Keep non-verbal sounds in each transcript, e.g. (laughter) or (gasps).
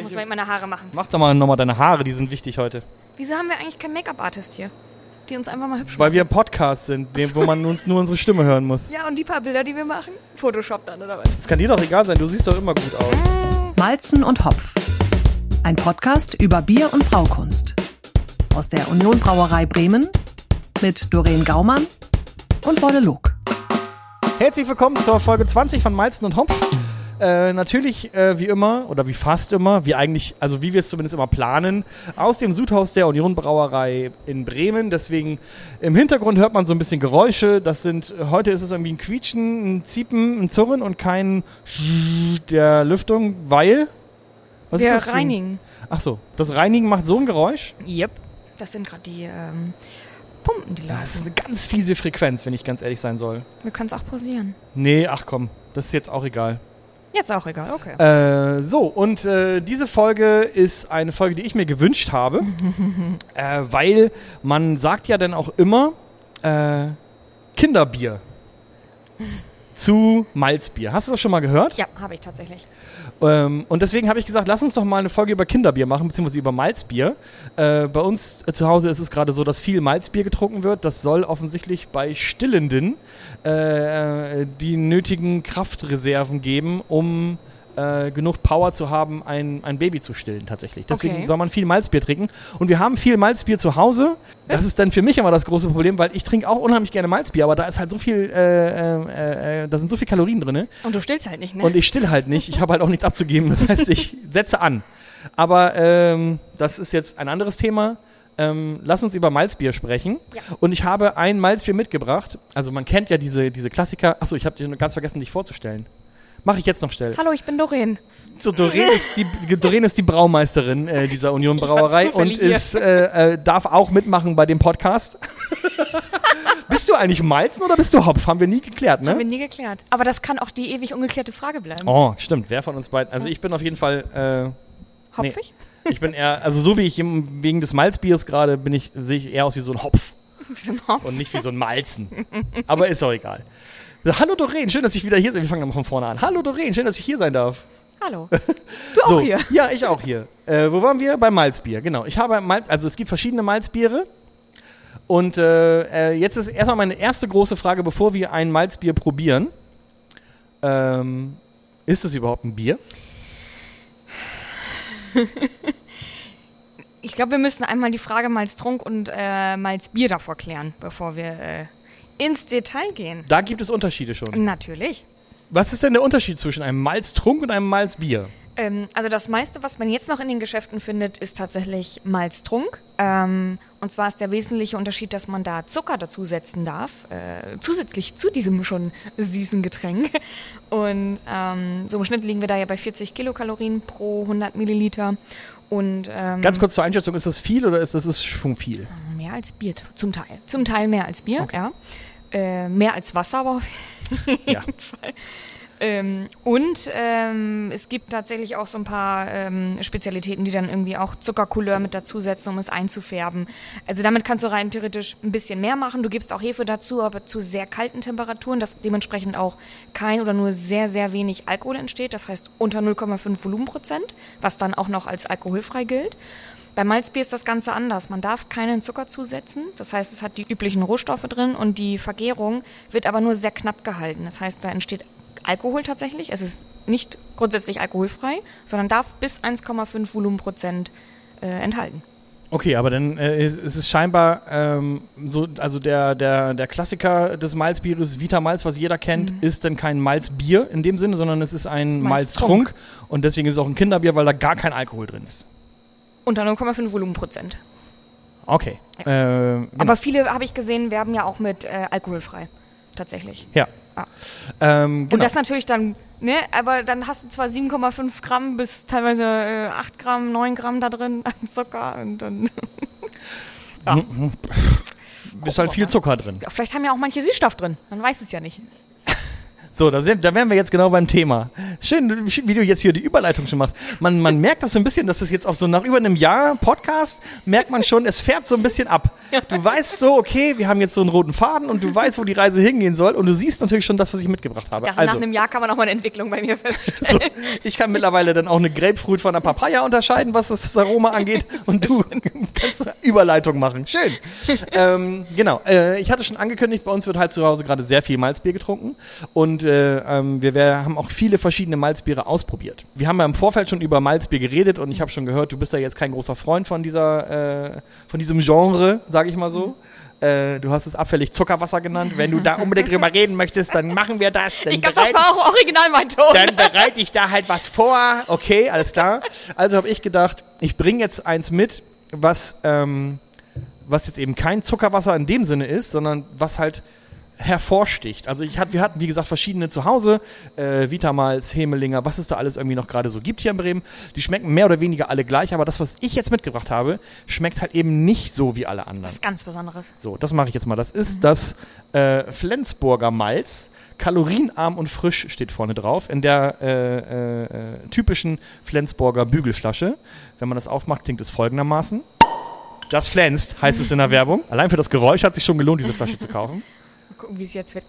Muss man meine Haare machen. Mach doch mal nochmal deine Haare, die sind wichtig heute. Wieso haben wir eigentlich keinen Make-up-Artist hier? Die uns einfach mal hübsch Weil wir ein Podcast sind, dem, wo man uns nur unsere Stimme hören muss. Ja, und die paar Bilder, die wir machen? Photoshop dann, oder was? Das kann dir doch egal sein, du siehst doch immer gut aus. Malzen und Hopf. Ein Podcast über Bier und Braukunst. Aus der Union Brauerei Bremen mit Doreen Gaumann und Wolle Log. Herzlich willkommen zur Folge 20 von Malzen und Hopf. Äh, natürlich, äh, wie immer, oder wie fast immer, wie eigentlich, also wie wir es zumindest immer planen, aus dem Sudhaus der Union Brauerei in Bremen. Deswegen im Hintergrund hört man so ein bisschen Geräusche. Das sind, heute ist es irgendwie ein Quietschen, ein Ziepen, ein Zurren und kein der Lüftung, weil. Was wir ist das reinigen. Ach so, das Reinigen macht so ein Geräusch. Yep. Das sind gerade die ähm, Pumpen, die Das ist laufen. eine ganz fiese Frequenz, wenn ich ganz ehrlich sein soll. Wir können es auch pausieren. Nee, ach komm, das ist jetzt auch egal. Jetzt auch egal, okay. Äh, so, und äh, diese Folge ist eine Folge, die ich mir gewünscht habe, (laughs) äh, weil man sagt ja dann auch immer äh, Kinderbier (laughs) zu Malzbier. Hast du das schon mal gehört? ja, habe ich tatsächlich. Ähm, und deswegen habe ich gesagt, lass uns doch mal eine Folge über Kinderbier machen, beziehungsweise über Malzbier. Äh, bei uns äh, zu Hause ist es gerade so, dass viel Malzbier getrunken wird. Das soll offensichtlich bei Stillenden äh, die nötigen Kraftreserven geben, um äh, genug Power zu haben, ein, ein Baby zu stillen tatsächlich. Deswegen Okay. soll man viel Malzbier trinken. Und wir haben viel Malzbier zu Hause. Das ist dann für mich immer das große Problem, weil ich trinke auch unheimlich gerne Malzbier, aber da ist halt so viel, äh, äh, äh, da sind so viele Kalorien drin. Und du stillst halt nicht, ne? Und ich still halt nicht. Ich habe halt auch nichts abzugeben. Das heißt, ich setze an. Aber ähm, das ist jetzt ein anderes Thema. Ähm, lass uns über Malzbier sprechen. Ja. Und ich habe ein Malzbier mitgebracht. Also man kennt ja diese, diese Klassiker. Achso, ich habe dir ganz vergessen, dich vorzustellen. Mache ich jetzt noch schnell. Hallo, ich bin Doreen. So, Doreen ist die, Doreen ist die Braumeisterin äh, dieser Union Brauerei und ist, äh, äh, darf auch mitmachen bei dem Podcast. (laughs) bist du eigentlich Malzen oder bist du Hopf? Haben wir nie geklärt, ne? Haben wir nie geklärt. Aber das kann auch die ewig ungeklärte Frage bleiben. Oh, stimmt. Wer von uns beiden? Also ich bin auf jeden Fall äh, Hopfig? Ich bin eher, also so wie ich im, wegen des Malzbiers gerade bin ich, sehe ich eher aus wie so ein Hopf (laughs) Wie so ein Hopf. und nicht wie so ein Malzen. Aber ist auch egal. So, hallo Doreen, schön, dass ich wieder hier bin. Wir fangen mal von vorne an. Hallo Doreen, schön, dass ich hier sein darf. Hallo. (laughs) Du auch so, hier. Ja, ich auch hier. Äh, wo waren wir? Beim Malzbier, genau. Ich habe Malz, also es gibt verschiedene Malzbiere. Und äh, äh, jetzt ist erstmal meine erste große Frage, bevor wir ein Malzbier probieren. Ähm, ist es überhaupt ein Bier? (laughs) Ich glaube, wir müssen einmal die Frage Malztrunk und äh, Malzbier davor klären, bevor wir äh, ins Detail gehen. Da gibt es Unterschiede schon. Natürlich. Was ist denn der Unterschied zwischen einem Malztrunk und einem Malzbier? Ähm, also das meiste, was man jetzt noch in den Geschäften findet, ist tatsächlich Malztrunk. Ähm, und zwar ist der wesentliche Unterschied, dass man da Zucker dazusetzen darf, äh, zusätzlich zu diesem schon süßen Getränk. Und ähm, so im Schnitt liegen wir da ja bei 40 Kilokalorien pro 100 Milliliter. Und ähm, Ganz kurz zur Einschätzung, ist das viel oder ist das ist schon viel? mehr als Bier, zum Teil. Zum Teil mehr als Bier, Okay. ja. Äh, mehr als Wasser, aber auf (laughs) Ja. Fall. Ähm, und ähm, es gibt tatsächlich auch so ein paar ähm, Spezialitäten, die dann irgendwie auch Zuckercouleur mit dazusetzen, um es einzufärben. Also damit kannst du rein theoretisch ein bisschen mehr machen. Du gibst auch Hefe dazu, aber zu sehr kalten Temperaturen, dass dementsprechend auch kein oder nur sehr, sehr wenig Alkohol entsteht. Das heißt unter 0,5 Volumenprozent, was dann auch noch als alkoholfrei gilt. Bei Malzbier ist das Ganze anders. Man darf keinen Zucker zusetzen. Das heißt, es hat die üblichen Rohstoffe drin und die Vergärung wird aber nur sehr knapp gehalten. Das heißt, da entsteht Alkohol tatsächlich. Es ist nicht grundsätzlich alkoholfrei, sondern darf bis 1,5 Volumenprozent äh, enthalten. Okay, aber dann äh, ist, ist es scheinbar ähm, so, also der, der, der Klassiker des Malzbieres, Vita Malz, was jeder kennt, ist dann kein Malzbier in dem Sinne, sondern es ist ein Malztrunk. Malztrunk. Und deswegen ist es auch ein Kinderbier, weil da gar kein Alkohol drin ist. Unter 0,5 Volumenprozent. Okay. Äh, genau. Aber viele, habe ich gesehen, werben ja auch mit äh, alkoholfrei. Tatsächlich. ja. Ja. Ähm, Und genau. das natürlich dann, ne, aber dann hast du zwar 7,5 Gramm bis teilweise äh, 8 Gramm, 9 Gramm da drin (laughs) an Zucker und dann. (laughs) ist halt viel Zucker drin. Ja, vielleicht haben ja auch manche Süßstoff drin. Man weiß es ja nicht. So, da, sind, da wären wir jetzt genau beim Thema. Schön, wie du jetzt hier die Überleitung schon machst. Man, man merkt das so ein bisschen, dass das jetzt auch so nach über einem Jahr Podcast merkt man schon, es färbt so ein bisschen ab. Du weißt so, okay, wir haben jetzt so einen roten Faden und du weißt, wo die Reise hingehen soll und du siehst natürlich schon das, was ich mitgebracht habe. Dachte, nach einem Jahr kann man auch mal eine Entwicklung bei mir so, feststellen. ich kann mittlerweile dann auch eine Grapefruit von einer Papaya unterscheiden, was das Aroma (laughs) angeht und du (laughs) kannst Überleitung machen. Schön. ähm, genau. Äh, ich hatte schon angekündigt, bei uns wird halt zu Hause gerade sehr viel Malzbier getrunken und äh, ähm, wir, wir haben auch viele verschiedene Malzbiere ausprobiert. Wir haben ja im Vorfeld schon über Malzbier geredet und ich habe schon gehört, du bist ja jetzt kein großer Freund von dieser, äh, von diesem Genre, sage ich mal so. Äh, du hast es abfällig Zuckerwasser genannt. Wenn du da unbedingt drüber reden möchtest, dann machen wir das. Dann ich glaube, das war auch original mein Ton. dann bereite ich da halt was vor. Okay, alles klar. Also habe ich gedacht, ich bringe jetzt eins mit, was, ähm, was jetzt eben kein Zuckerwasser in dem Sinne ist, sondern was halt hervorsticht. Also ich hat, wir hatten, wie gesagt, verschiedene zu Hause, äh, Vitamalz, Hemelinger, was es da alles irgendwie noch gerade so gibt hier in Bremen. Die schmecken mehr oder weniger alle gleich, aber das, was ich jetzt mitgebracht habe, schmeckt halt eben nicht so wie alle anderen. Was ganz Besonderes. So, das mache ich jetzt mal. Das ist das äh, Flensburger Malz. Kalorienarm und frisch steht vorne drauf. In der äh, äh, typischen Flensburger Bügelflasche. Wenn man das aufmacht, klingt es folgendermaßen. Das flänzt, heißt es in der Werbung. Allein für das Geräusch hat sich schon gelohnt, diese Flasche zu kaufen. (laughs) Gucken, wie es jetzt wird.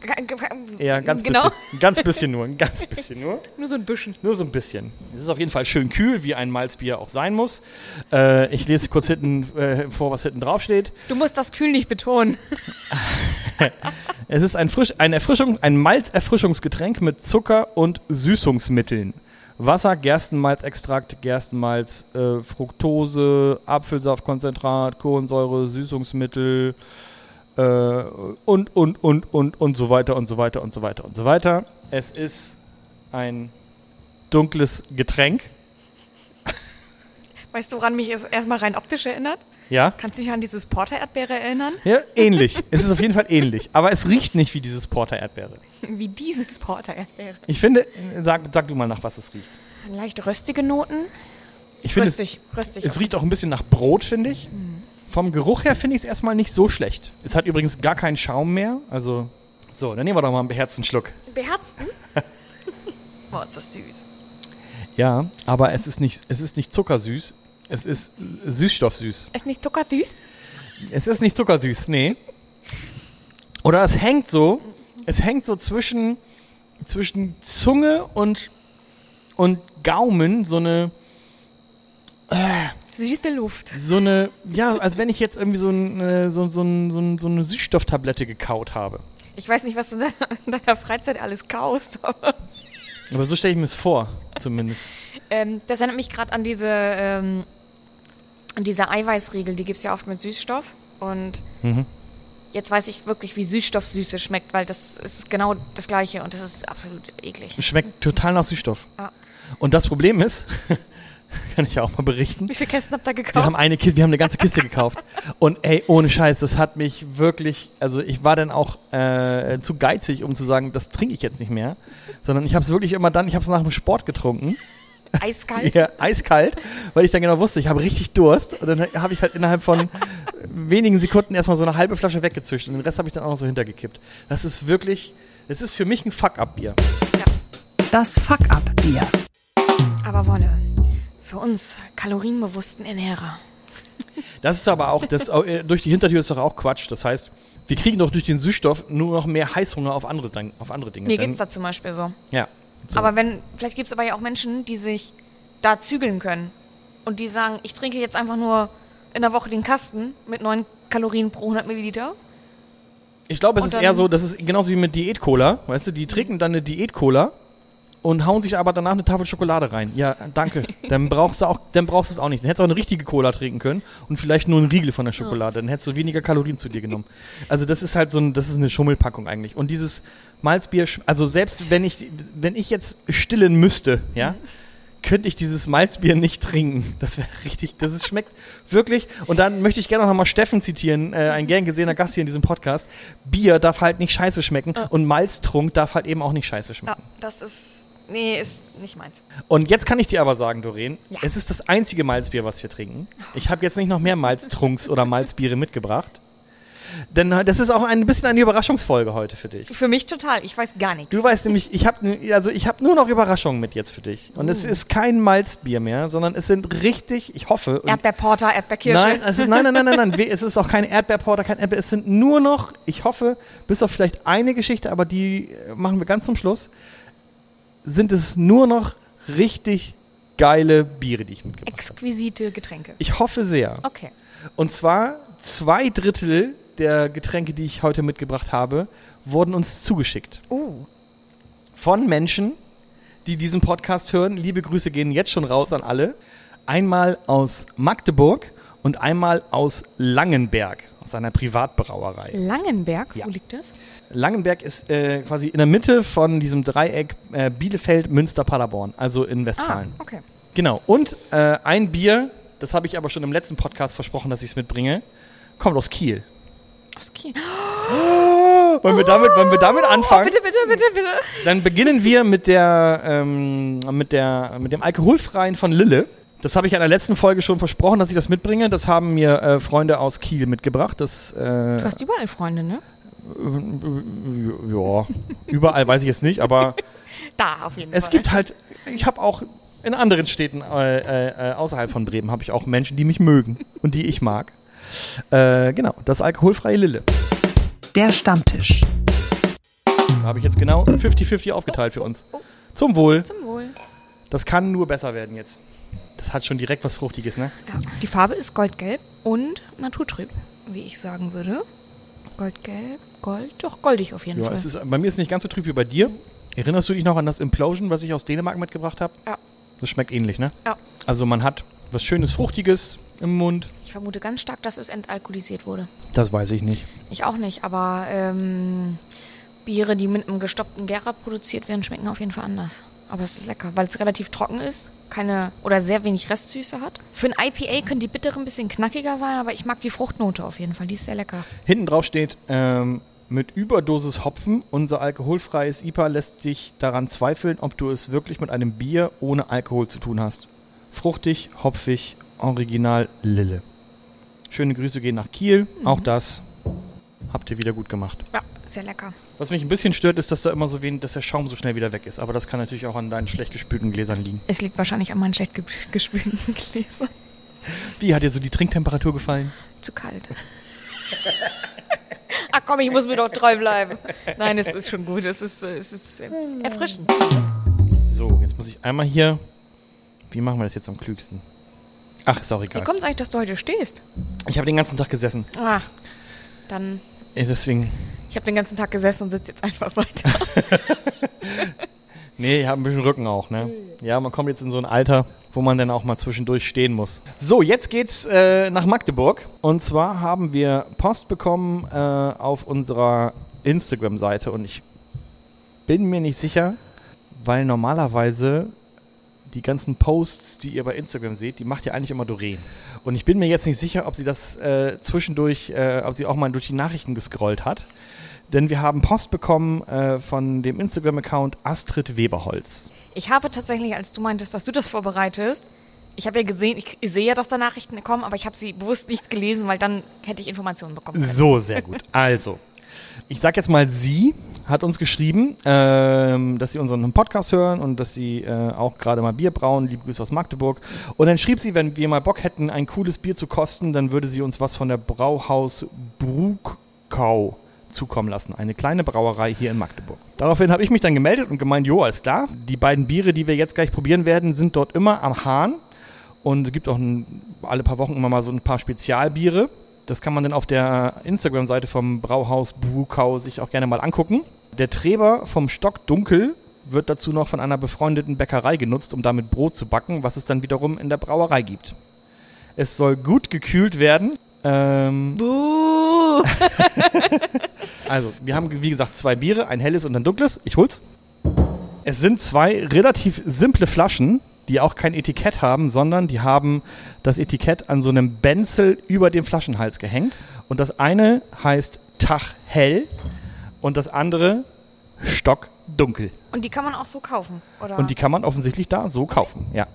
Ja, ganz genau. bisschen. Ein (laughs) ganz bisschen nur. Ein ganz bisschen nur. Nur so ein bisschen. Nur so ein bisschen. Es ist auf jeden Fall schön kühl, wie ein Malzbier auch sein muss. Äh, ich lese kurz hinten äh, vor, was hinten drauf steht. Du musst das kühl nicht betonen. (laughs) Es ist ein, Frisch, ein, Erfrischung, ein Malzerfrischungsgetränk mit Zucker und Süßungsmitteln. Wasser, Gerstenmalzextrakt, Gerstenmalz, äh, Fructose, Apfelsaftkonzentrat, Kohlensäure, Süßungsmittel äh, und, und, und, und, und so weiter und so weiter und so weiter und so weiter. Es ist ein dunkles Getränk. (laughs) Weißt du, woran mich es erstmal rein optisch erinnert? Ja? Kannst du dich an dieses Porter-Erdbeere erinnern? Ja, (laughs) ähnlich. es ist auf jeden Fall ähnlich. Aber es riecht nicht wie dieses Porter-Erdbeere. Wie dieses Porter-Erdbeere. Ich finde, sag, sag du mal nach, was es riecht. Leicht röstige Noten. Ich finde, es, Röstig, röstig. es riecht auch ein bisschen nach Brot, finde ich. Vom Geruch her finde ich es erstmal nicht so schlecht. Es hat übrigens gar keinen Schaum mehr. Also, so, dann nehmen wir doch mal einen beherzten Schluck. Beherzten? (laughs) Boah, ist das süß. Ja, aber es ist nicht, es ist nicht zuckersüß. Es ist süßstoffsüß. Ist nicht zuckersüß? Es ist nicht zuckersüß, nee. Oder es hängt so, es hängt so zwischen, zwischen Zunge und, und Gaumen so eine, Süße Luft. so eine, ja, als wenn ich jetzt irgendwie so, ein, äh, so, so, so, so eine Süßstofftablette gekaut habe. Ich weiß nicht, was du in deiner, in deiner Freizeit alles kaust, aber Aber so stelle ich mir es vor, zumindest. ähm, das erinnert mich gerade an diese, ähm, an diese Eiweißriegel, die gibt es ja oft mit Süßstoff. Und Mhm. jetzt weiß ich wirklich, wie Süßstoffsüße schmeckt, weil das ist genau das Gleiche und das ist absolut eklig. Schmeckt total nach Süßstoff. Ja. Und das Problem ist, (laughs) (laughs) kann ich ja auch mal berichten, Wie viele Kästen habt ihr gekauft? wir haben eine Kiste, wir haben eine ganze Kiste gekauft. (laughs) Und ey, ohne Scheiß, das hat mich wirklich, also ich war dann auch äh, zu geizig, um zu sagen, das trinke ich jetzt nicht mehr. Sondern ich habe es wirklich immer dann, ich habe es nach dem Sport getrunken. Eiskalt? (laughs) Ja, eiskalt, weil ich dann genau wusste, ich habe richtig Durst. Und dann habe ich halt innerhalb von wenigen Sekunden erstmal so eine halbe Flasche weggezischt. Und den Rest habe ich dann auch noch so hintergekippt. Das ist wirklich, das ist für mich ein Fuck-Up-Bier. Das Fuck-Up-Bier. Aber Wolle, für uns kalorienbewussten Ernährer. Das ist aber auch, das, äh, durch die Hintertür ist doch auch Quatsch. Das heißt, wir kriegen doch durch den Süßstoff nur noch mehr Heißhunger auf andere, auf andere Dinge. Mir Dann- geht's da zum Beispiel so. Ja. So. Aber wenn, vielleicht gibt es aber ja auch Menschen, die sich da zügeln können und die sagen, ich trinke jetzt einfach nur in der Woche den Kasten mit 9 Kalorien pro 100 Milliliter. Ich glaube, es Und ist eher so, das ist genauso wie mit Diät-Cola. Weißt du, die trinken dann eine Diät-Cola und hauen sich aber danach eine Tafel Schokolade rein. Ja, danke. dann brauchst du auch, dann brauchst du es auch nicht. Dann hättest du auch eine richtige Cola trinken können und vielleicht nur einen Riegel von der Schokolade. Dann hättest du weniger Kalorien zu dir genommen. Also das ist halt so ein, das ist eine Schummelpackung eigentlich. Und dieses Malzbier, also selbst wenn ich, wenn ich jetzt stillen müsste, ja, könnte ich dieses Malzbier nicht trinken. Das wäre richtig, das ist, schmeckt wirklich. Und dann möchte ich gerne noch mal Steffen zitieren, äh, ein gern gesehener Gast hier in diesem Podcast. Bier darf halt nicht scheiße schmecken und Malztrunk darf halt eben auch nicht scheiße Ja, schmecken. das ist, nee, ist nicht meins. Und jetzt kann ich dir aber sagen, Doreen, Ja. es ist das einzige Malzbier, was wir trinken. Ich habe jetzt nicht noch mehr Malztrunks oder Malzbiere mitgebracht. Denn das ist auch ein bisschen eine Überraschungsfolge heute für dich. Für mich total. Ich weiß gar nichts. Du weißt nämlich, ich habe also ich habe nur noch Überraschungen mit jetzt für dich. Und es ist kein Malzbier mehr, sondern es sind richtig, ich hoffe. Erdbeerporter, Erdbeerkirsche. Nein, es ist, nein, nein, nein, nein, nein. Es ist auch kein Erdbeerporter, kein Erdbeer. Es sind nur noch, ich hoffe, bis auf vielleicht eine Geschichte, aber die äh, machen wir ganz zum Schluss, sind es nur noch richtig geile Biere, die ich mitgebracht habe. Exquisite Getränke. Ich hoffe sehr. Okay. Und zwar zwei Drittel der Getränke, die ich heute mitgebracht habe, wurden uns zugeschickt. Uh. Von Menschen, die diesen Podcast hören. Liebe Grüße gehen jetzt schon raus an alle. Einmal aus Magdeburg und einmal aus Langenberg, aus einer Privatbrauerei. Langenberg, Ja. wo liegt das? Langenberg ist äh, quasi in der Mitte von diesem Dreieck äh, Bielefeld, Münster, Paderborn, also in Westfalen. Ah, okay. Genau. Und äh, ein Bier, das habe ich aber schon im letzten Podcast versprochen, dass ich es mitbringe, kommt aus Kiel. Aus Kiel. (gasps) Wollen wir damit, wollen wir damit anfangen? Oh, bitte, bitte, bitte, bitte. Dann beginnen wir mit der, ähm, mit der, mit dem alkoholfreien von Lille. Das habe ich in der letzten Folge schon versprochen, dass ich das mitbringe. Das haben mir äh, Freunde aus Kiel mitgebracht. Das, äh, Du hast überall Freunde, ne? ja, überall weiß ich es nicht, aber (laughs) Da, auf jeden es Fall. gibt halt, ich habe auch in anderen Städten äh, äh, äh, außerhalb von Bremen habe ich auch Menschen, die mich mögen und die ich mag. Äh, genau, das alkoholfreie Lille. Der Stammtisch. Da habe ich jetzt genau 50-50 aufgeteilt für uns. oh. Zum Wohl. Zum Wohl. Das kann nur besser werden jetzt. Das hat schon direkt was Fruchtiges, ne? Ja. Die Farbe ist goldgelb und naturtrüb, wie ich sagen würde. Goldgelb, Gold, doch goldig auf jeden Ja, Fall. es ist, bei mir ist es nicht ganz so trüb wie bei dir. Erinnerst du dich noch an das Implosion, was ich aus Dänemark mitgebracht habe? Ja. Das schmeckt ähnlich, ne? Ja. Also man hat was Schönes, Fruchtiges im Mund. ich vermute ganz stark, dass es entalkoholisiert wurde. Das weiß ich nicht. Ich auch nicht, aber ähm, Biere, die mit einem gestoppten Gärer produziert werden, schmecken auf jeden Fall anders. Aber es ist lecker, weil es relativ trocken ist, keine oder sehr wenig Restsüße hat. Für ein IPA können die bittere ein bisschen knackiger sein, aber ich mag die Fruchtnote auf jeden Fall. Die ist sehr lecker. Hinten drauf steht, ähm, mit Überdosis Hopfen, unser alkoholfreies IPA lässt dich daran zweifeln, ob du es wirklich mit einem Bier ohne Alkohol zu tun hast. Fruchtig, hopfig, original Lille. Schöne Grüße gehen nach Kiel. Auch das habt ihr wieder gut gemacht. Ja, sehr lecker. Was mich ein bisschen stört, ist, dass da immer so wenig, dass der Schaum so schnell wieder weg ist. Aber das kann natürlich auch an deinen schlecht gespülten Gläsern liegen. Es liegt wahrscheinlich an meinen schlecht ge- (laughs) gespülten Gläsern. Wie hat dir so die Trinktemperatur gefallen? Zu kalt. Ach komm, ich muss mir doch treu bleiben. Nein, es ist schon gut. Es ist, äh, es ist äh, erfrischend. So, jetzt muss ich einmal hier. Wie machen wir das jetzt am klügsten? Ach, ist auch Wie egal. kommt es eigentlich, dass du heute stehst? Ich habe den ganzen Tag gesessen. Ah, dann. Deswegen. Ich habe den ganzen Tag gesessen und sitze jetzt einfach (laughs) weiter. (laughs) Nee, ich habe ein bisschen Rücken auch, ne? Ja, man kommt jetzt in so ein Alter, wo man dann auch mal zwischendurch stehen muss. So, jetzt geht's äh, nach Magdeburg. Und zwar haben wir Post bekommen äh, auf unserer Instagram-Seite. Und ich bin mir nicht sicher, weil normalerweise die ganzen Posts, die ihr bei Instagram seht, die macht ja eigentlich immer Doreen. Und ich bin mir jetzt nicht sicher, ob sie das äh, zwischendurch, äh, ob sie auch mal durch die Nachrichten gescrollt hat. Denn wir haben Post bekommen äh, von dem Instagram-Account Astrid Weberholz. Ich habe tatsächlich, als du meintest, dass du das vorbereitest, ich habe ja gesehen, ich sehe ja, dass da Nachrichten kommen, aber ich habe sie bewusst nicht gelesen, weil dann hätte ich Informationen bekommen können. So, sehr gut. Also, ich sag jetzt mal, sie hat uns geschrieben, ähm, dass sie unseren Podcast hören und dass sie äh, auch gerade mal Bier brauen. Liebe Grüße aus Magdeburg. Und dann schrieb sie, wenn wir mal Bock hätten, ein cooles Bier zu kosten, dann würde sie uns was von der Brauhaus Bruckau zukommen lassen. Eine kleine Brauerei hier in Magdeburg. Daraufhin habe ich mich dann gemeldet und gemeint, jo, alles klar. Die beiden Biere, die wir jetzt gleich probieren werden, sind dort immer am Hahn. Und es gibt auch ein, alle paar Wochen immer mal so ein paar Spezialbiere. Das kann man dann auf der Instagram-Seite vom Brauhaus Brukau sich auch gerne mal angucken. Der Treber vom Stock Dunkel wird dazu noch von einer befreundeten Bäckerei genutzt, um damit Brot zu backen, was es dann wiederum in der Brauerei gibt. Es soll gut gekühlt werden. Ähm, Buh! (laughs) also, wir haben, wie gesagt, zwei Biere, ein helles und ein dunkles. Ich hol's. Es sind zwei relativ simple Flaschen, die auch kein Etikett haben, sondern die haben das Etikett an so einem Benzel über dem Flaschenhals gehängt. Und das eine heißt Tag hell und das andere Stock dunkel. Und die kann man auch so kaufen, oder? Und die kann man offensichtlich da so kaufen, ja.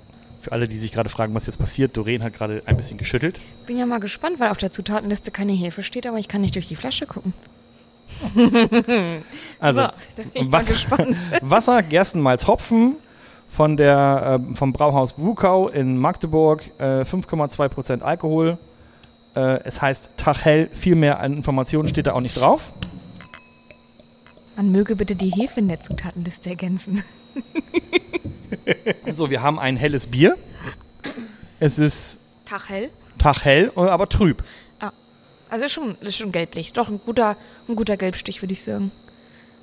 Für alle, die sich gerade fragen, was jetzt passiert, Doreen hat gerade ein bisschen geschüttelt. Bin ja mal gespannt, weil auf der Zutatenliste keine Hefe steht, aber ich kann nicht durch die Flasche gucken. (laughs) Also, so, Wasser, gespannt. (laughs) Wasser, Gerstenmalz, Hopfen von der, äh, vom Brauhaus Wukau in Magdeburg, äh, 5,2% Alkohol. Äh, es heißt Tachel, viel mehr an Informationen steht da auch nicht drauf. Man möge bitte die Hefe in der Zutatenliste ergänzen. (laughs) (laughs) So, wir haben ein helles Bier. Es ist. Tachel, äh, aber trüb. Also ist schon, ist schon gelblich. Doch ein guter, ein guter Gelbstich, würde ich sagen.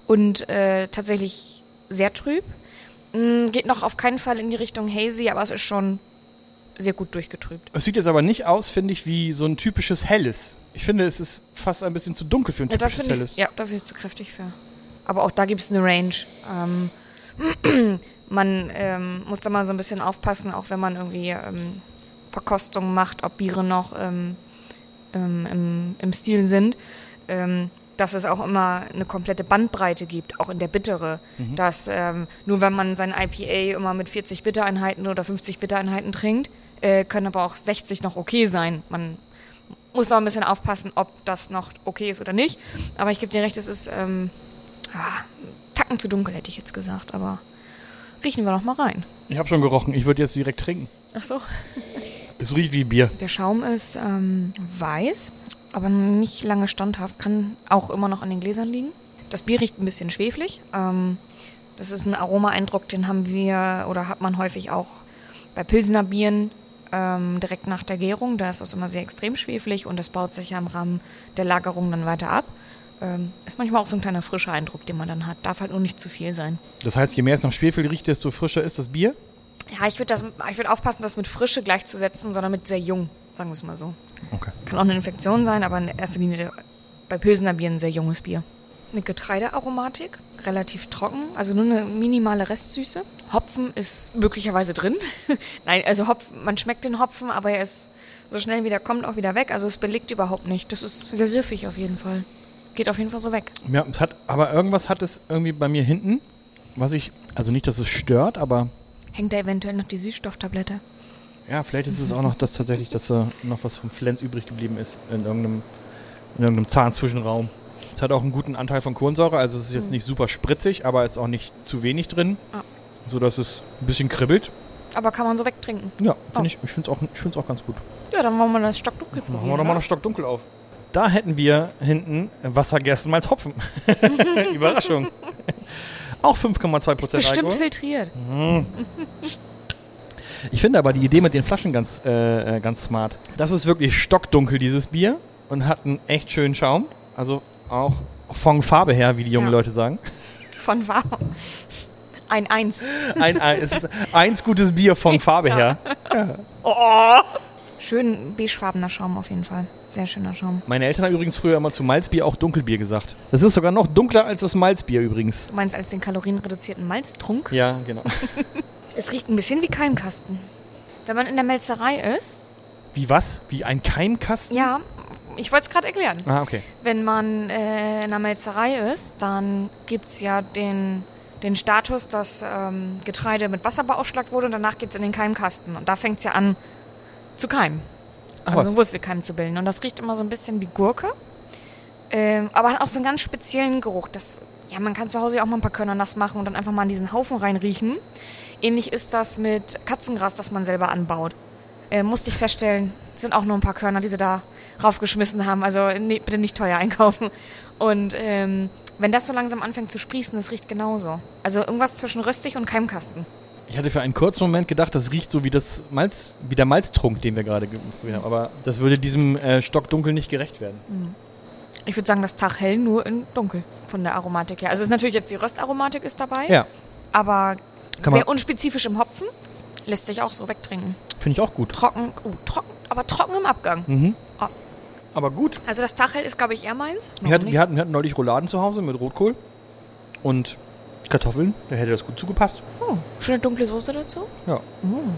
Und äh, tatsächlich sehr trüb. Mm, geht noch auf keinen Fall in die Richtung hazy, aber es ist schon sehr gut durchgetrübt. Es sieht jetzt aber nicht aus, finde ich, wie so ein typisches helles. Ich finde, es ist fast ein bisschen zu dunkel für ein Ja, typisches helles. ich, ja, dafür ist es zu kräftig für. Aber auch da gibt es eine Range. Ähm, (clears throat) man ähm, muss da mal so ein bisschen aufpassen, auch wenn man irgendwie ähm, Verkostungen macht, ob Biere noch ähm, ähm, im, im Stil sind, ähm, dass es auch immer eine komplette Bandbreite gibt, auch in der Bittere. Dass ähm, nur wenn man sein IPA immer mit 40 Bittereinheiten oder 50 Bittereinheiten trinkt, äh, können aber auch 60 noch okay sein. Man muss noch ein bisschen aufpassen, ob das noch okay ist oder nicht. Aber ich gebe dir recht, es ist ähm, ah, Tacken zu dunkel, hätte ich jetzt gesagt. Aber riechen wir noch mal rein. Ich habe schon gerochen. Ich würde jetzt direkt trinken. Ach so. Es riecht wie Bier. Der Schaum ist ähm, weiß, aber nicht lange standhaft. Kann auch immer noch an den Gläsern liegen. Das Bier riecht ein bisschen schweflig. Ähm, das ist ein Aromaeindruck, den haben wir oder hat man häufig auch bei Pilsener Bieren ähm, direkt nach der Gärung. Da ist das immer sehr extrem schweflig und das baut sich ja im Rahmen der Lagerung dann weiter ab. Ähm, ist manchmal auch so ein kleiner frischer Eindruck, den man dann hat. Darf halt nur nicht zu viel sein. Das heißt, je mehr es nach Schwefel riecht, desto frischer ist das Bier. Ja, ich würde würd aufpassen, das mit Frische gleichzusetzen, sondern mit sehr jung, sagen wir es mal so. Okay. Kann auch eine Infektion sein, aber in erster Linie bei Pilsener Bier ein sehr junges Bier. Eine Getreidearomatik, relativ trocken, also nur eine minimale Restsüße. Hopfen ist möglicherweise drin. (laughs) Nein, also Hopfen, man schmeckt den Hopfen, aber er ist so schnell wie der kommt auch wieder weg. Also es belegt überhaupt nicht. Das ist sehr süffig auf jeden Fall. Geht auf jeden Fall so weg. Ja, es hat, aber irgendwas hat es irgendwie bei mir hinten, was ich, also nicht, dass es stört, aber Hängt da eventuell noch die Süßstofftablette? ja, vielleicht ist es auch noch das tatsächlich, dass da noch was vom Flens übrig geblieben ist in irgendeinem, in irgendeinem Zahnzwischenraum. Es hat auch einen guten Anteil von Kohlensäure, also es ist jetzt nicht super spritzig, aber es ist auch nicht zu wenig drin, Ah. so dass es ein bisschen kribbelt. Aber kann man so wegtrinken. Ja, finde Oh. ich, ich finde es auch, ich find's auch ganz gut. Ja, dann wollen wir das stockdunkel Machen wir doch mal oder? noch Stockdunkel auf. Da hätten wir hinten Wassergerstenmalz Hopfen. (laughs) Überraschung. Auch 5,2 Prozent Bestimmt Alkohol. filtriert. Ich finde aber die Idee mit den Flaschen ganz, äh, äh, ganz smart. Das ist wirklich stockdunkel, dieses Bier. Und hat einen echt schönen Schaum. Also auch von Farbe her, wie die jungen Ja. Leute sagen. Von warm. Ein Eins. Ein, ein, es ist eins gutes Bier von Farbe her. Schön beigefarbener Schaum auf jeden Fall. Sehr schöner Schaum. Meine Eltern haben übrigens früher immer zu Malzbier auch Dunkelbier gesagt. Das ist sogar noch dunkler als das Malzbier übrigens. Du meinst als den kalorienreduzierten Malztrunk? Ja, genau. (laughs) Es riecht ein bisschen wie Keimkasten. Wenn man in der Melzerei ist, Wie was? Wie ein Keimkasten? ja, ich wollte es gerade erklären. Ah, okay. Wenn man äh, in einer Melzerei ist, dann gibt es ja den, den Status, dass ähm, Getreide mit Wasser beaufschlagt wurde und danach geht es in den Keimkasten. Und da fängt es ja an zu keimen. Also was? einen Wurzelkeim zu bilden. Und das riecht immer so ein bisschen wie Gurke. Ähm, aber hat auch so einen ganz speziellen Geruch. Das, ja, man kann zu Hause ja auch mal ein paar Körner nass machen und dann einfach mal in diesen Haufen reinriechen. Ähnlich ist das mit Katzengras, das man selber anbaut. Äh, musste ich feststellen, sind auch nur ein paar Körner, die sie da raufgeschmissen haben. Also nee, bitte nicht teuer einkaufen. Und ähm, wenn das so langsam anfängt zu sprießen, das riecht genauso. Also irgendwas zwischen röstig und Keimkasten. Ich hatte für einen kurzen Moment gedacht, das riecht so wie das Malz, wie der Malztrunk, den wir gerade haben. Aber das würde diesem äh, Stockdunkel nicht gerecht werden. Ich würde sagen, das Tag hell nur in dunkel von der Aromatik her. Also ist natürlich jetzt die Röstaromatik ist dabei, Ja, aber Kann sehr unspezifisch im Hopfen. Lässt sich auch so wegtrinken. finde ich auch gut. Trocken, oh, trocken, aber trocken im Abgang. Mhm. Ah. Aber gut. Also das Tachel ist, glaube ich, eher meins. Wir hatten, wir, hatten, wir hatten neulich Rouladen zu Hause mit Rotkohl und Kartoffeln. Da hätte das gut zugepasst. oh, schöne dunkle Soße dazu. Ja. Oh.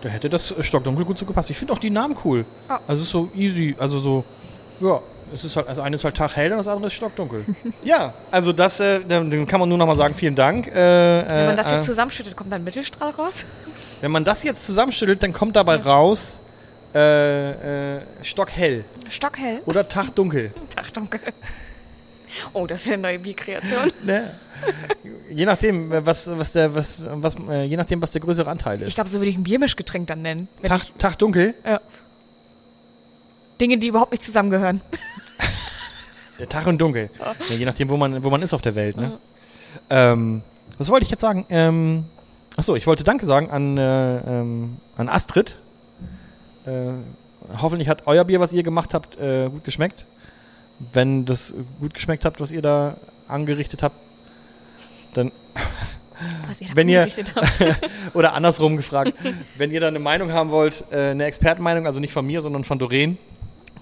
Da hätte das äh, Stockdunkel gut zugepasst. Ich finde auch die Namen cool. Ah. Also es ist so easy. Also so, ja. Es ist halt, also eine ist halt Tag hell und das andere ist stockdunkel. (laughs) ja, also das äh, dann kann man nur noch mal sagen, vielen Dank. Äh, Wenn man das äh, jetzt zusammenschüttet, kommt dann ein Mittelstrahl raus. Wenn man das jetzt zusammenschüttelt, dann kommt dabei raus äh, äh, stockhell Stockhell. oder tagdunkel. (laughs) Ach, danke. Oh, das wäre eine neue Bierkreation. Ne? (laughs) je nachdem, was, was der, was, was, äh, je nachdem, was der größere Anteil ist. Ich glaube, so würde ich ein Biermischgetränk dann nennen. Tag, ich, ja. Dinge, die überhaupt nicht zusammengehören. (laughs) der Tag und dunkel. Ja, je nachdem, wo man, wo man ist auf der Welt. Ne? Ähm, was wollte ich jetzt sagen? Ähm, achso, ich wollte Danke sagen an, äh, ähm, an Astrid. Äh, hoffentlich hat euer Bier, was ihr gemacht habt, äh, gut geschmeckt. Wenn das gut geschmeckt habt, was ihr da angerichtet habt, dann Was ihr da Wenn ihr-. (laughs) Oder andersrum gefragt, wenn ihr da eine Meinung haben wollt, äh, eine Expertenmeinung, also nicht von mir, sondern von Doreen,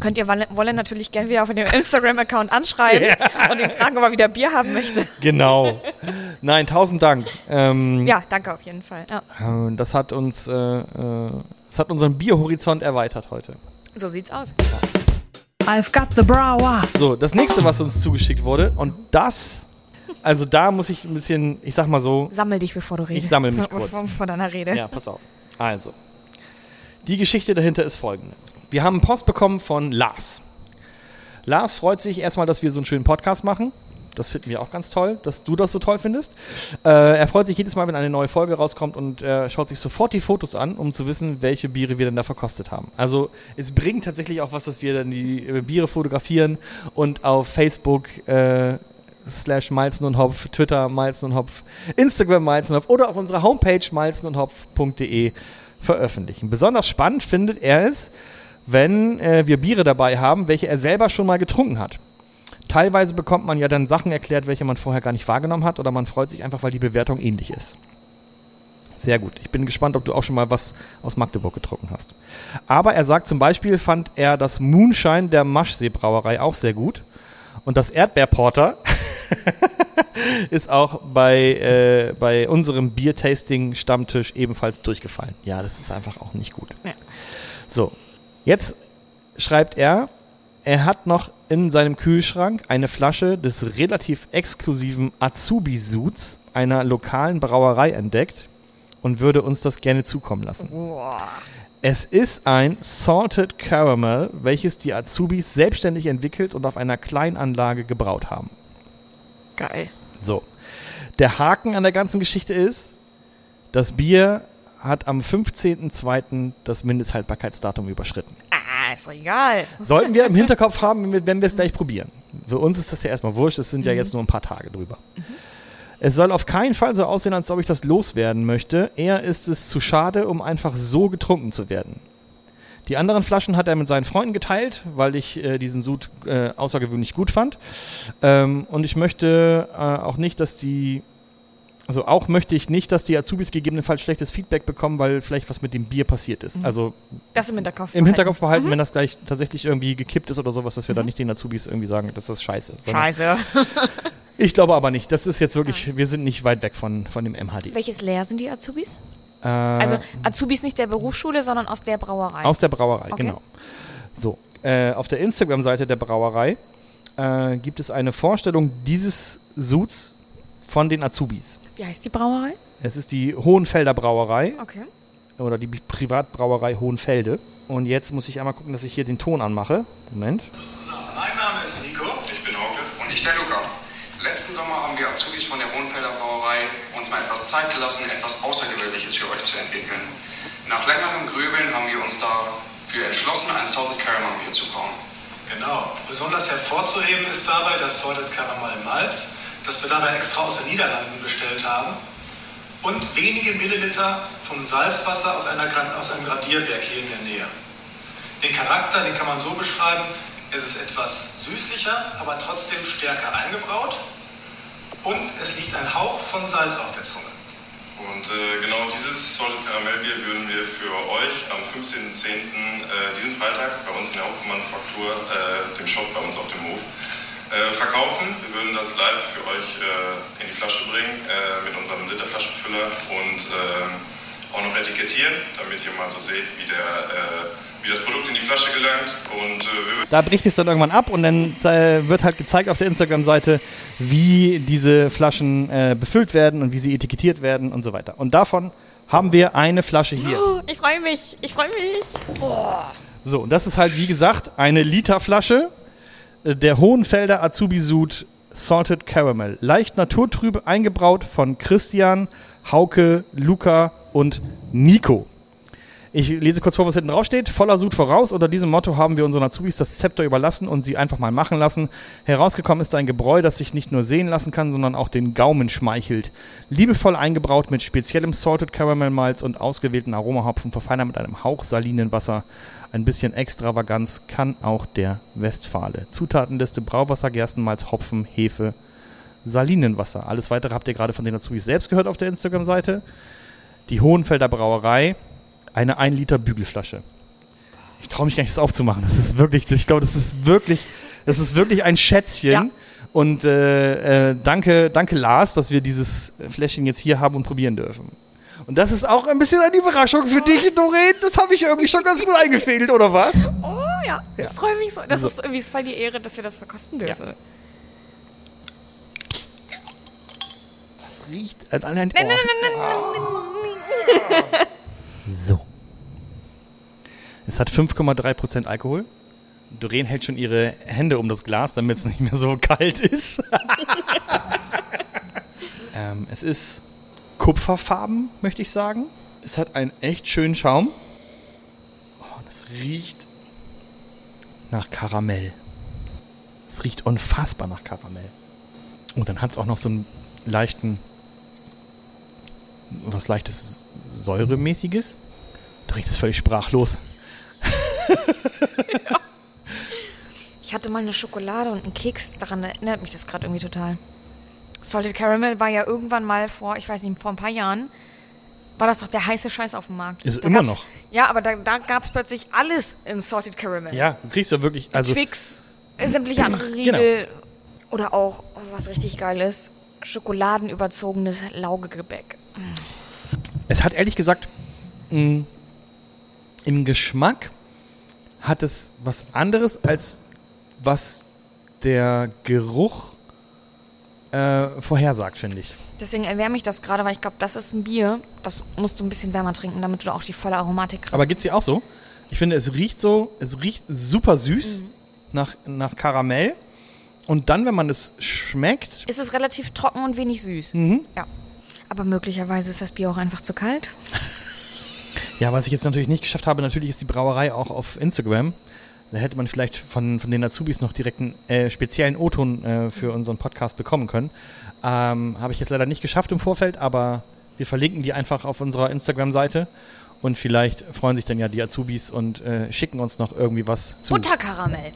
Könnt ihr Wolle Wolle natürlich gerne wieder auf dem Instagram-Account anschreiben (laughs) und ihn fragen, ob er wieder Bier haben möchte. Genau. Nein, tausend Dank. Ähm, Ja, danke auf jeden Fall. Ja, äh, Das hat uns, äh, äh, das hat unseren Bierhorizont erweitert heute. so sieht's aus. I've got the brower. So, das nächste, was uns zugeschickt wurde, und das, also da muss ich ein bisschen, ich sag mal so, Sammel dich, bevor du redest. Ich sammel mich vor, kurz. Vor, vor deiner Rede. ja, pass auf. Also, die Geschichte dahinter ist folgende. Wir haben Post bekommen von Lars. Lars freut sich erstmal, dass wir so einen schönen Podcast machen. Das finden wir auch ganz toll, dass du das so toll findest. Äh, er freut sich jedes Mal, wenn eine neue Folge rauskommt und er schaut sich sofort die Fotos an, um zu wissen, welche Biere wir denn da verkostet haben. Also es bringt tatsächlich auch was, dass wir dann die äh, Biere fotografieren und auf Facebook äh, slash Malzen und Hopf, Twitter Malzen und Hopf, Instagram Malzen und Hopf oder auf unserer Homepage malzenundhopf.de veröffentlichen. Besonders spannend findet er es, wenn äh, wir Biere dabei haben, welche er selber schon mal getrunken hat. Teilweise bekommt man ja dann Sachen erklärt, welche man vorher gar nicht wahrgenommen hat, oder man freut sich einfach, weil die Bewertung ähnlich ist. Sehr gut. Ich bin gespannt, ob du auch schon mal was aus Magdeburg getrunken hast. Aber er sagt zum Beispiel, fand er das Moonshine der Maschsee Brauerei auch sehr gut. Und das Erdbeerporter (laughs) ist auch bei, äh, bei unserem Biertasting-Stammtisch ebenfalls durchgefallen. Ja, das ist einfach auch nicht gut. Ja. So, jetzt schreibt er, er hat noch in seinem Kühlschrank eine Flasche des relativ exklusiven Azubi-Suits einer lokalen Brauerei entdeckt und würde uns das gerne zukommen lassen. Boah. Es ist ein Salted Caramel, welches die Azubis selbstständig entwickelt und auf einer Kleinanlage gebraut haben. Geil. So. Der Haken an der ganzen Geschichte ist, das Bier hat am 15.02. das Mindesthaltbarkeitsdatum überschritten. Ah, ist doch egal. Sollten wir im Hinterkopf haben, wenn wir- es gleich probieren. Für uns ist das ja erstmal wurscht, es sind ja jetzt nur ein paar Tage drüber. Es soll auf keinen Fall so aussehen, als ob ich das loswerden möchte. Eher ist es zu schade, um einfach so getrunken zu werden. Die anderen Flaschen hat er mit seinen Freunden geteilt, weil ich äh, diesen Sud äh, außergewöhnlich gut fand. Ähm, und ich möchte äh, auch nicht, dass die, also auch möchte ich nicht, dass die Azubis gegebenenfalls schlechtes Feedback bekommen, weil vielleicht was mit dem Bier passiert ist. Also Das im Hinterkopf. im behalten. Hinterkopf behalten, wenn das gleich tatsächlich irgendwie gekippt ist oder sowas, dass wir da nicht den Azubis irgendwie sagen, das ist scheiße. sondern- Scheiße. (laughs) Ich glaube aber nicht. Das ist jetzt wirklich, wir sind nicht weit weg von, von dem MHD. Welches Lehr sind die Azubis? Äh, Also Azubis nicht der Berufsschule, sondern aus der Brauerei. aus der Brauerei, Okay. genau. So, äh, auf der Instagram-Seite der Brauerei äh, gibt es eine Vorstellung dieses Suits von den Azubis. Wie heißt die Brauerei? Es ist die Hohenfelder Brauerei Okay. oder die Privatbrauerei Hohenfelde. Und jetzt muss ich einmal gucken, dass ich hier den Ton anmache. Moment. zusammen. Mein Name ist Nico. Ich bin Hauke. Und ich der Luca. Letzten Sommer haben wir Azubis von der Hohenfelder Brauerei uns mal etwas Zeit gelassen, etwas Außergewöhnliches für euch zu entwickeln. Nach längerem Grübeln haben wir uns dafür entschlossen, ein Salted Caramel Bier zu brauen. Genau. Besonders hervorzuheben ist dabei das Salted Caramel Malz, das wir dabei extra aus den Niederlanden bestellt haben. Und wenige Milliliter vom Salzwasser aus, einer, aus einem Gradierwerk hier in der Nähe. Den Charakter, den kann man so beschreiben, es ist etwas süßlicher, aber trotzdem stärker eingebraut. Und es liegt ein Hauch von Salz auf der Zunge. Und äh, genau dieses Salted Karamellbier würden wir für euch am 15.10. Äh, diesen Freitag bei uns in der Hopfenmanufaktur, äh, dem Shop bei uns auf dem Hof, äh, verkaufen. Wir würden das live für euch äh, in die Flasche bringen äh, mit unserem Literflaschenfüller und äh, auch noch etikettieren, damit ihr mal so seht, wie, der, äh, wie das Produkt in die Flasche gelangt. Und äh, Da bricht es dann irgendwann ab und dann äh, wird halt gezeigt auf der Instagram-Seite, wie diese Flaschen äh, befüllt werden und wie sie etikettiert werden und so weiter. Und davon haben wir eine Flasche hier. Oh, ich freue mich, ich freue mich. So, und das ist halt, wie gesagt, eine Literflasche der Hohenfelder Azubi Sud Salted Caramel. Leicht naturtrüb eingebraut von Christian, Hauke, Luca und Nico. Ich lese kurz vor, was hinten drauf steht. Voller Sud voraus. Unter diesem Motto haben wir unseren Azubis das Zepter überlassen und sie einfach mal machen lassen. Herausgekommen ist ein Gebräu, das sich nicht nur sehen lassen kann, sondern auch den Gaumen schmeichelt. Liebevoll eingebraut mit speziellem Salted Caramel Malz und ausgewählten Aromahopfen, verfeinert mit einem Hauch Salinenwasser. Ein bisschen Extravaganz kann auch der Westfale. Zutatenliste Brauwasser, Gerstenmalz, Hopfen, Hefe, Salinenwasser. Alles weitere habt ihr gerade von den Azubis selbst gehört auf der Instagram-Seite. Die Hohenfelder Brauerei, eine 1 Liter Bügelflasche. Ich traue mich gar nicht, das aufzumachen. Das ist wirklich, ich glaube, das ist wirklich, das ist wirklich ein Schätzchen. Ja. Und äh, äh, danke, danke Lars, dass wir dieses Fläschchen jetzt hier haben und probieren dürfen. Und das ist auch ein bisschen eine Überraschung für dich, Doreen. Das habe ich irgendwie schon ganz gut eingefädelt, oder was? Oh ja, Ja. ich freue mich so. Das So. ist irgendwie voll die Ehre, dass wir das verkosten dürfen. Das riecht. Äh, nein, nein, Nein, nein, nein, (laughs) So. Es hat 5,3% Alkohol. Doreen hält schon ihre Hände um das Glas, damit es nicht mehr so kalt ist. (laughs) ähm, es ist kupferfarben, möchte ich sagen. Es hat einen echt schönen Schaum. Oh, es riecht nach Karamell. Es riecht unfassbar nach Karamell. Und dann hat es auch noch so einen leichten, was leichtes Säuremäßiges. Doreen ist völlig sprachlos. (laughs) Ich hatte mal eine Schokolade und einen Keks, daran erinnert mich das gerade irgendwie total. Salted Caramel war ja irgendwann mal vor, ich weiß nicht, vor ein paar Jahren, war das doch der heiße Scheiß auf dem Markt. Ist Da immer noch. Ja, aber da, da gab es plötzlich alles in Salted Caramel. Ja, du kriegst ja wirklich, also Twix, sämtliche andere (clears throat) Riegel. Oder auch, oh, was richtig geil ist, schokoladenüberzogenes Laugegebäck. es hat ehrlich gesagt mh, im Geschmack hat es was anderes als was der Geruch äh, vorhersagt, finde ich. Deswegen erwärme ich das gerade, weil ich glaube, das ist ein Bier, das musst du ein bisschen wärmer trinken, damit du da auch die volle Aromatik kriegst. Aber geht's dir auch so? Ich finde, es riecht so, es riecht super süß Mhm. nach, nach Karamell. Und dann, wenn man es schmeckt, ist es relativ trocken und wenig süß. Mhm. Ja. Aber möglicherweise ist das Bier auch einfach zu kalt. (laughs) Ja, was ich jetzt natürlich nicht geschafft habe, natürlich ist die Brauerei auch auf Instagram. Da hätte man vielleicht von, von den Azubis noch direkt einen äh, speziellen O-Ton äh, für unseren Podcast bekommen können. Ähm, habe ich jetzt leider nicht geschafft im Vorfeld, aber wir verlinken die einfach auf unserer Instagram-Seite. Und vielleicht freuen sich dann ja die Azubis und äh, schicken uns noch irgendwie was zu. Butterkaramell.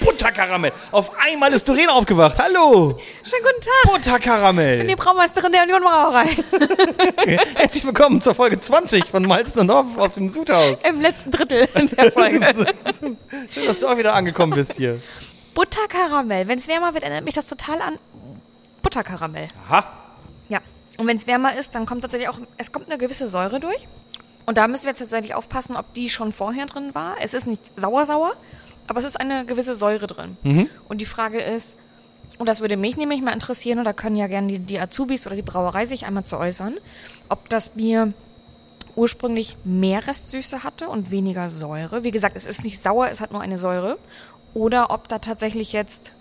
Butterkaramell. Auf einmal ist Doreen aufgewacht. Hallo. Schönen guten Tag. Ich bin die Butterkaramell. Braumeisterin der Union Brauerei. (laughs) Herzlich willkommen zur Folge 20 von Malzen und Hoff aus dem Sudhaus. Im letzten Drittel (laughs) der Folge. (laughs) Schön, dass du auch wieder angekommen bist hier. Butterkaramell. Wenn es wärmer wird, erinnert mich das total an Butterkaramell. Aha. Ja. Und wenn es wärmer ist, dann kommt tatsächlich auch, es kommt eine gewisse Säure durch. Und da müssen wir jetzt tatsächlich aufpassen, ob die schon vorher drin war. Es ist nicht sauer-sauer, aber es ist eine gewisse Säure drin. Und die Frage ist, und das würde mich nämlich mal interessieren, und da können ja gerne die, die Azubis oder die Brauerei sich einmal zu äußern, ob das Bier ursprünglich mehr Restsüße hatte und weniger Säure. Wie gesagt, es ist nicht sauer, es hat nur eine Säure. Oder ob da tatsächlich jetzt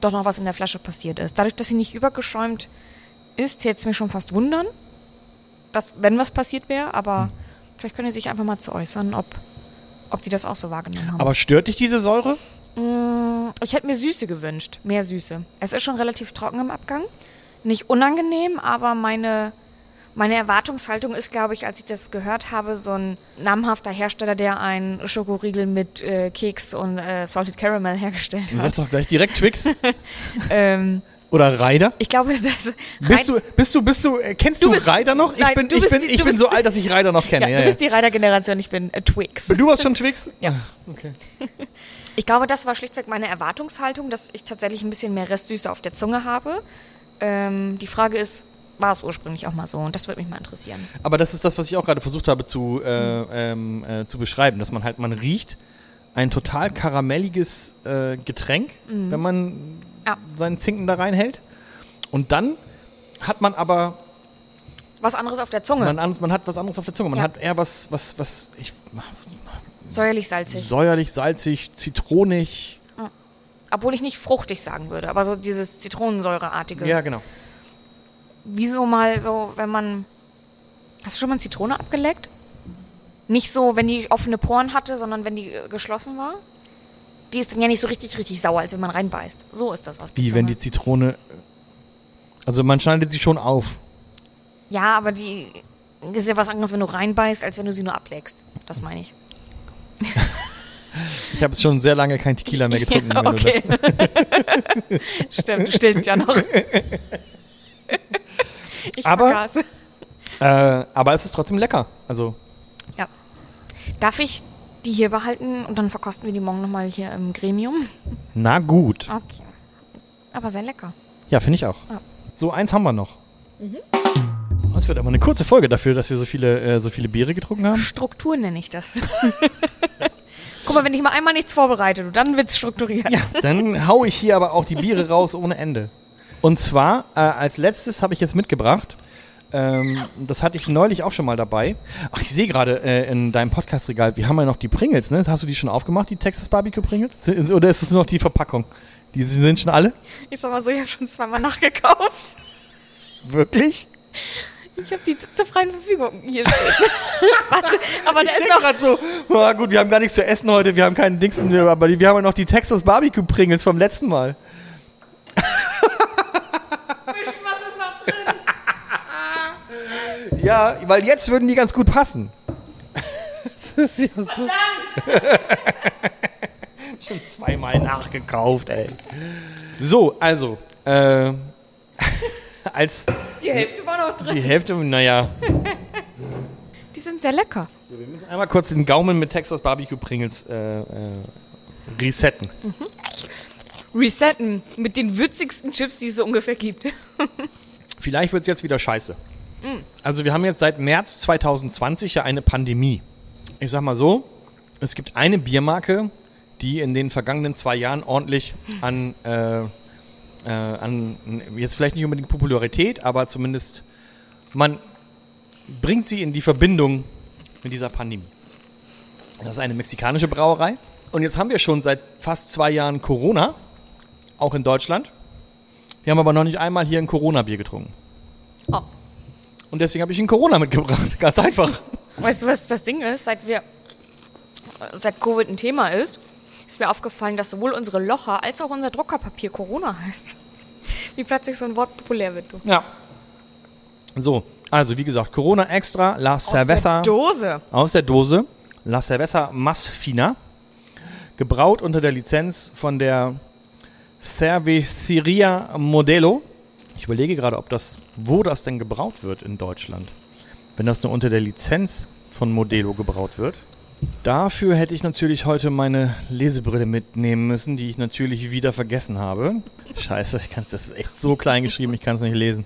doch noch was in der Flasche passiert ist. Dadurch, dass sie nicht übergeschäumt ist, jetzt mir schon fast wundern, dass, wenn was passiert wäre, aber vielleicht können die sich einfach mal zu äußern, ob, ob die das auch so wahrgenommen haben. Aber stört dich diese Säure? ich hätte mir Süße gewünscht, mehr Süße. Es ist schon relativ trocken im Abgang. Nicht unangenehm, aber meine, meine Erwartungshaltung ist, glaube ich, als ich das gehört habe, so ein namhafter Hersteller, der einen Schokoriegel mit äh, Keks und äh, Salted Caramel hergestellt Sag hat. doch gleich direkt Twix. (laughs) (laughs) Ähm, Oder Ryder. ich glaube, das Bist du, bist du, bist du, äh, kennst du, Du Ryder noch? Ich Nein, bin, du ich bin, die- ich du bin so alt, dass ich Ryder noch kenne. Ja, du ja, bist die Reiter-Generation, ich bin äh, Twix. Du warst schon Twix? Ja. Ah, okay. Ich glaube, das war schlichtweg meine Erwartungshaltung, dass ich tatsächlich ein bisschen mehr Restsüße auf der Zunge habe. Ähm, die Frage ist, war es ursprünglich auch mal so? Und das würde mich mal interessieren. Aber das ist das, was ich auch gerade versucht habe zu, äh, ähm, äh, zu beschreiben, dass man halt, man riecht ein total karamelliges äh, Getränk, wenn man Ja. seinen Zinken da reinhält. Und dann hat man aber Was anderes auf der Zunge. Man, an- man hat was anderes auf der Zunge. Man Ja. hat eher was, was, was, ich, Säuerlich salzig. säuerlich, salzig, zitronig. Obwohl ich nicht fruchtig sagen würde, aber so dieses Zitronensäureartige. Ja, genau. Wieso mal so, wenn man. Hast du schon mal eine Zitrone abgeleckt? Nicht so, wenn die offene Poren hatte, sondern wenn die äh, geschlossen war? Die ist dann ja nicht so richtig, richtig sauer, als wenn man reinbeißt. So ist das auf die Wie, wenn die Zitrone. Also man schneidet sie schon auf. Ja, aber die ist ja was anderes, wenn du reinbeißt, als wenn du sie nur ableckst. Das meine ich. (laughs) Ich habe schon sehr lange kein Tequila mehr getrunken. (laughs) Ja, du okay. (laughs) Stimmt, du stillst ja noch. Ich Aber- äh, aber es ist trotzdem lecker. Also, Ja. Darf ich die hier behalten und dann verkosten wir die morgen nochmal hier im Gremium? na gut. Okay. Aber sehr lecker. Ja, finde ich auch. Ja. So, eins haben wir noch. Das wird aber eine kurze Folge dafür, dass wir so viele, äh, so viele Biere getrunken haben. Struktur nenne ich das. (laughs) Guck mal, wenn ich mal einmal nichts vorbereite, du, dann wird's strukturiert. Ja, dann hau ich hier aber auch die Biere raus ohne Ende. Und zwar, äh, als letztes habe ich jetzt mitgebracht, ähm, das hatte ich neulich auch schon mal dabei. Ach, ich sehe gerade äh, in deinem Podcast-Regal, wir haben ja noch die Pringles, ne? Hast du die schon aufgemacht, die Texas Barbecue Pringles? Oder ist es nur noch die Verpackung? Die sind schon alle? Ich sag mal so, ich habe schon zweimal nachgekauft. Wirklich? Ich habe die zur freien Verfügung hier. (laughs) Warte, aber da Ich ist noch. gerade so, oh, gut, wir haben gar nichts zu essen heute, wir haben keinen Dingsen mehr, aber wir haben ja noch die Texas Barbecue Pringles vom letzten Mal. Was ist noch drin? Ja, weil jetzt würden die ganz gut passen. (laughs) das ist ja so. (laughs) Schon zweimal nachgekauft, ey. So, also, äh, (laughs) als Die Hälfte war noch drin. die Hälfte, naja, Die sind sehr lecker. wir müssen einmal kurz den Gaumen mit Texas Barbecue Pringles äh, äh, resetten. Resetten mit den würzigsten Chips, die es so ungefähr gibt. Vielleicht wird es jetzt wieder scheiße. Also wir haben jetzt seit März 2020 ja eine Pandemie. Ich sag mal so, es gibt eine Biermarke, die in den vergangenen zwei Jahren ordentlich an, äh, äh, an jetzt vielleicht nicht unbedingt Popularität, aber zumindest man bringt sie in die Verbindung mit dieser Pandemie. Das ist eine mexikanische Brauerei. Und jetzt haben wir schon seit fast zwei Jahren Corona, auch in Deutschland. Wir haben aber noch nicht einmal hier ein Corona-Bier getrunken. Oh. Und deswegen habe ich ein Corona mitgebracht. Ganz einfach. Weißt du, was das Ding ist? Seit wir, seit Covid ein Thema ist, ist mir aufgefallen, dass sowohl unsere Locher als auch unser Druckerpapier Corona heißt. Wie plötzlich so ein Wort populär wird, du. Ja. So, also wie gesagt, Corona Extra, La Cerveza. Aus der Dose. aus der Dose. La Cerveza Más Fina. Gebraut unter der Lizenz von der Cerveceria Modelo. Ich überlege gerade, ob das, wo das denn gebraut wird in Deutschland. Wenn das nur unter der Lizenz von Modelo gebraut wird. Dafür hätte ich natürlich heute meine Lesebrille mitnehmen müssen, die ich natürlich wieder vergessen habe. Scheiße, ich kann's, das ist echt so klein geschrieben, ich kann es nicht lesen.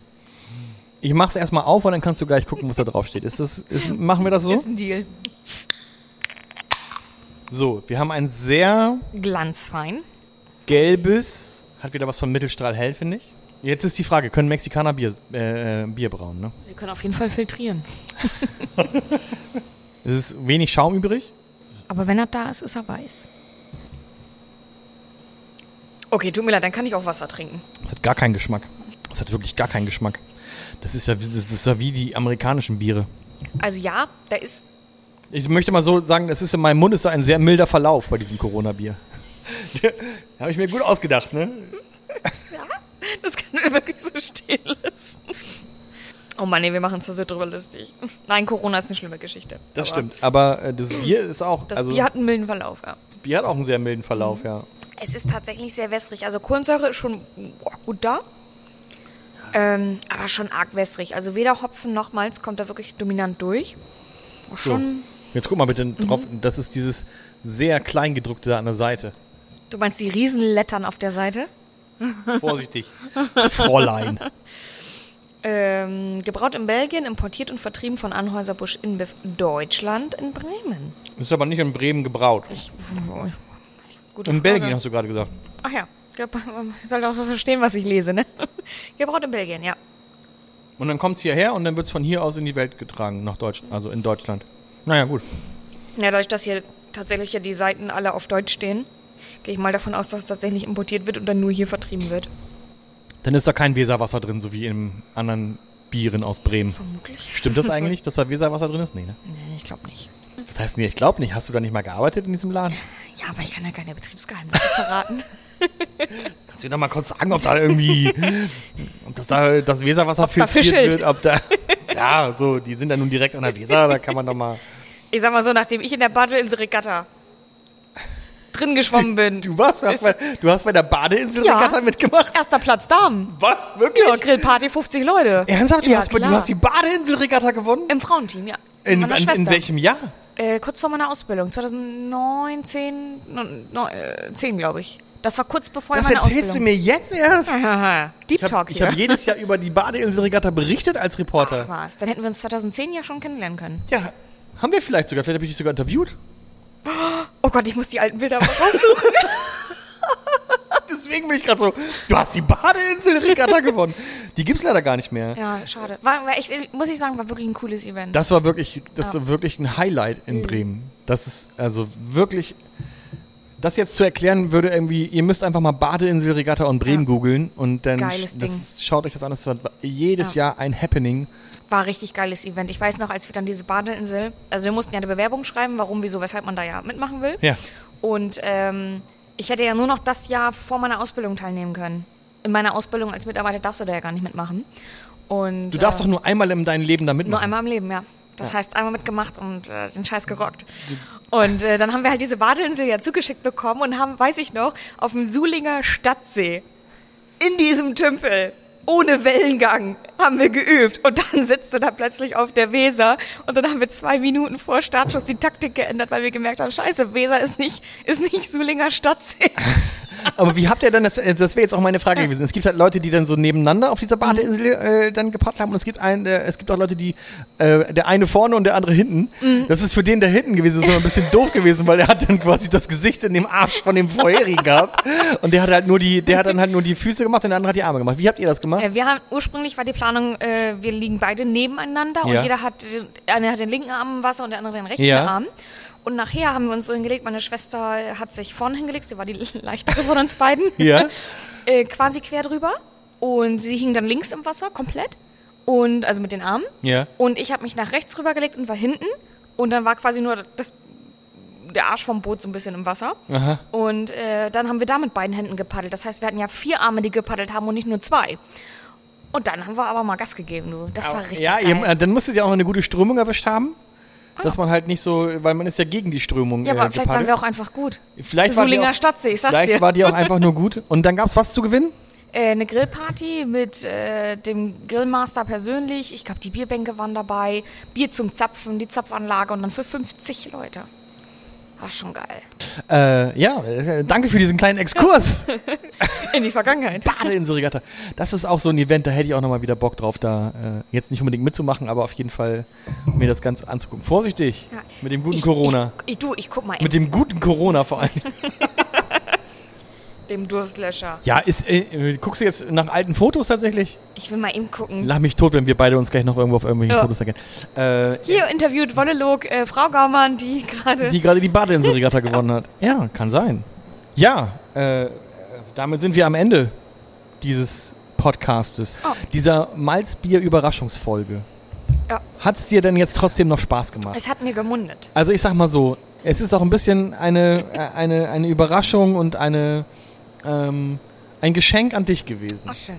Ich mach's erstmal auf und dann kannst du gleich gucken, was da drauf steht. Ist das, ist, machen wir das so? Ist ein Deal. So, wir haben ein sehr Glanzfein. gelbes, hat wieder was von Mittelstrahl hell, finde ich. Jetzt ist die Frage, können Mexikaner Bier, äh, äh, Bier brauen, ne? Sie können auf jeden Fall filtrieren. (laughs) Es ist wenig Schaum übrig. Aber wenn er da ist, ist er weiß. Okay, tut mir leid, dann kann ich auch Wasser trinken. Es hat gar keinen Geschmack. Es hat wirklich gar keinen Geschmack. Das ist ja, das ist ja wie die amerikanischen Biere. Also ja, da ist Ich möchte mal so sagen, es ist in meinem Mund ist so ein sehr milder Verlauf bei diesem Corona-Bier. (laughs) Habe ich mir gut ausgedacht, ne? (laughs) Das kann wir wirklich so stehen lassen. Oh Mann, nee, wir machen uns da so drüber lustig. Nein, Corona ist eine schlimme Geschichte. Das Aber stimmt. Aber äh, das (clears throat) Bier ist auch. Das also, Bier hat einen milden Verlauf, ja. das Bier hat auch einen sehr milden Verlauf, ja. Es ist tatsächlich sehr wässrig. Also Kohlensäure ist schon boah, gut da. Ähm, aber schon arg wässrig. Also weder Hopfen noch Malz kommt da wirklich dominant durch. Schon. Jetzt guck mal bitte drauf. Das ist dieses sehr kleingedruckte da an der Seite. Du meinst die Riesenlettern auf der Seite? (laughs) Vorsichtig. Fräulein. Ähm, gebraut in Belgien, importiert und vertrieben von Anhäuser-Busch InBev Deutschland in Bremen. Ist aber nicht in Bremen gebraut. Ich, gute In Frage. Belgien hast du gerade gesagt. Ach ja, ich soll doch verstehen, was ich lese, ne? (laughs) Gebraut in Belgien, ja. Und dann kommt es hierher und dann wird es von hier aus in die Welt getragen, nach Deutschland, also in Deutschland. Naja, gut. Ja, dadurch, dass hier tatsächlich ja die Seiten alle auf Deutsch stehen, gehe ich mal davon aus, dass es tatsächlich importiert wird und dann nur hier vertrieben wird. Dann ist da kein Weserwasser drin, so wie in anderen Bieren aus Bremen. Vermutlich. Stimmt das (laughs) eigentlich, dass da Weserwasser drin ist? Nee, ne? Nee, ich glaube nicht. Was heißt nee, ich glaube nicht. Hast du da nicht mal gearbeitet in diesem Laden? Ja, aber ich kann ja keine Betriebsgeheimnisse verraten. (laughs) Kannst du mir noch mal kurz sagen, ob da irgendwie, ob das da das Weserwasser Ob's filtriert wird, ob da, (laughs) ja, so, die sind ja nun direkt an der Weser, da kann man doch mal. Ich sag mal so, nachdem ich in der Badeinsel Regatta drin geschwommen bin. Du was? Du hast, bei, du hast bei der Badeinsel Ja. Mitgemacht? Erster Platz Damen. Was? Wirklich? Ja, Grillparty 50 Leute. Ernsthaft? Du, ja, hast, du hast die Badeinsel Regatta gewonnen? Im Frauenteam, ja. In, in, in welchem Jahr? Äh, kurz vor meiner Ausbildung, 2019, neun, neun, äh, 10 glaube ich. Das war kurz bevor Das meine erzählst du Ausbildung. mir jetzt erst? (laughs) Deep Ich habe Talk ich hier. hab jedes Jahr über die Badeinsel Regatta berichtet als Reporter. Ach was, dann hätten wir uns 2010 ja schon kennenlernen können. Ja, haben wir vielleicht sogar. Vielleicht habe ich dich sogar interviewt. Oh Gott, ich muss die alten Bilder mal raussuchen. (laughs) Deswegen bin ich gerade so, du hast die Badeinsel Regatta gewonnen. Die gibt's leider gar nicht mehr. ja, schade. War, war echt, muss ich sagen, war wirklich ein cooles Event. Das war wirklich, das Ja. war wirklich ein Highlight in Bremen. Das ist also wirklich. Das jetzt zu erklären würde irgendwie, ihr müsst einfach mal Badeinsel Regatta und Bremen Ja. googeln und dann Geiles das, schaut euch das an. Das war jedes Ja. Jahr ein Happening. War richtig geiles Event. Ich weiß noch, als wir dann diese Badeinsel, also wir mussten ja eine Bewerbung schreiben, warum, wieso, weshalb man da ja mitmachen will. Ja. Und ähm, ich hätte ja nur noch das Jahr vor meiner Ausbildung teilnehmen können. In meiner Ausbildung als Mitarbeiter darfst du da ja gar nicht mitmachen. Und, Du darfst äh, doch nur einmal in deinem Leben da mitmachen. Nur einmal im Leben, ja. Das heißt, einmal mitgemacht und äh, den Scheiß gerockt. Und äh, dann haben wir halt diese Badeinsel ja zugeschickt bekommen und haben, weiß ich noch, auf dem Sulinger Stadtsee in diesem Tümpel ohne Wellengang haben wir geübt. Und dann sitzt du da plötzlich auf der Weser und dann haben wir zwei Minuten vor Startschuss die Taktik geändert, weil wir gemerkt haben, scheiße, Weser ist nicht, ist nicht Sulinger Stadtsee. (laughs) Aber wie habt ihr dann das, äh, das wäre jetzt auch meine Frage gewesen. Es gibt halt Leute, die dann so nebeneinander auf dieser Badeinsel äh, dann gepaddelt haben und es gibt einen, äh, es gibt auch Leute, die, äh, der eine vorne und der andere hinten. Das ist für den, der hinten gewesen ist, so ein bisschen doof gewesen, weil der hat dann quasi das Gesicht in dem Arsch von dem vorherigen gehabt und der hat halt nur die, der hat dann halt nur die Füße gemacht und der andere hat die Arme gemacht. Wie habt ihr das gemacht? Äh, wir haben, ursprünglich war die Planung, äh, wir liegen beide nebeneinander Ja. und jeder hat, den- einer hat den linken Arm im Wasser und der andere den rechten Ja. Arm. Und nachher haben wir uns so hingelegt, meine Schwester hat sich vorne hingelegt, sie war die leichtere von uns beiden. (laughs) Ja. (laughs) äh, quasi quer drüber. Und sie hing dann links im Wasser, komplett. Und, also mit den Armen. Ja. Und ich habe mich nach rechts rübergelegt und war hinten. Und dann war quasi nur das, der Arsch vom Boot so ein bisschen im Wasser. Aha. Und äh, dann haben wir da mit beiden Händen gepaddelt. Das heißt, wir hatten ja vier Arme, die gepaddelt haben und nicht nur zwei. Und dann haben wir aber mal Gas gegeben, du. Das war richtig ja, geil. ihr, dann musstet ihr auch noch eine gute Strömung erwischt haben. Dass man halt nicht so, weil man ist ja gegen die Strömung ja, äh, aber vielleicht waren wir auch einfach gut. Vielleicht war die Sulinger auch- Stadtsee, ich sag's Vielleicht dir. war die auch (laughs) einfach nur gut. Und dann gab's was zu gewinnen? Äh, eine Grillparty mit äh, dem Grillmaster persönlich. Ich glaube, die Bierbänke waren dabei. Bier zum Zapfen, die Zapfanlage und dann für 50 Leute. War schon geil. Äh, ja, äh, danke für diesen kleinen Exkurs. (laughs) In die Vergangenheit. Badeinselregatta. Das ist auch so ein Event, da hätte ich auch nochmal wieder Bock drauf, da äh, jetzt nicht unbedingt mitzumachen, aber auf jeden Fall mir das Ganze anzugucken. Vorsichtig Ja. mit dem guten Ich- Corona. Ich, ich, du, ich guck mal mit dem guten Corona vor allem. (laughs) dem Durstlöscher. Ja, ist, äh, äh, guckst du jetzt nach alten Fotos tatsächlich? Ich will mal eben gucken. Lach mich tot, wenn wir beide uns gleich noch irgendwo auf irgendwelchen Ja. Fotos erkennen. Äh, Hier interviewt Wollelog äh, Frau Gaumann, die (laughs) gerade. die gerade die Badeinselregatta gewonnen hat. Ja, kann sein. Ja, äh, damit sind wir am Ende dieses Podcastes. Oh. Dieser Malzbier-Überraschungsfolge. Ja. Hat es dir denn jetzt trotzdem noch Spaß gemacht? Es hat mir gemundet. Also ich sag mal so, es ist auch ein bisschen eine, äh, eine, eine Überraschung und eine, ähm, ein Geschenk an dich gewesen. Ach, schön.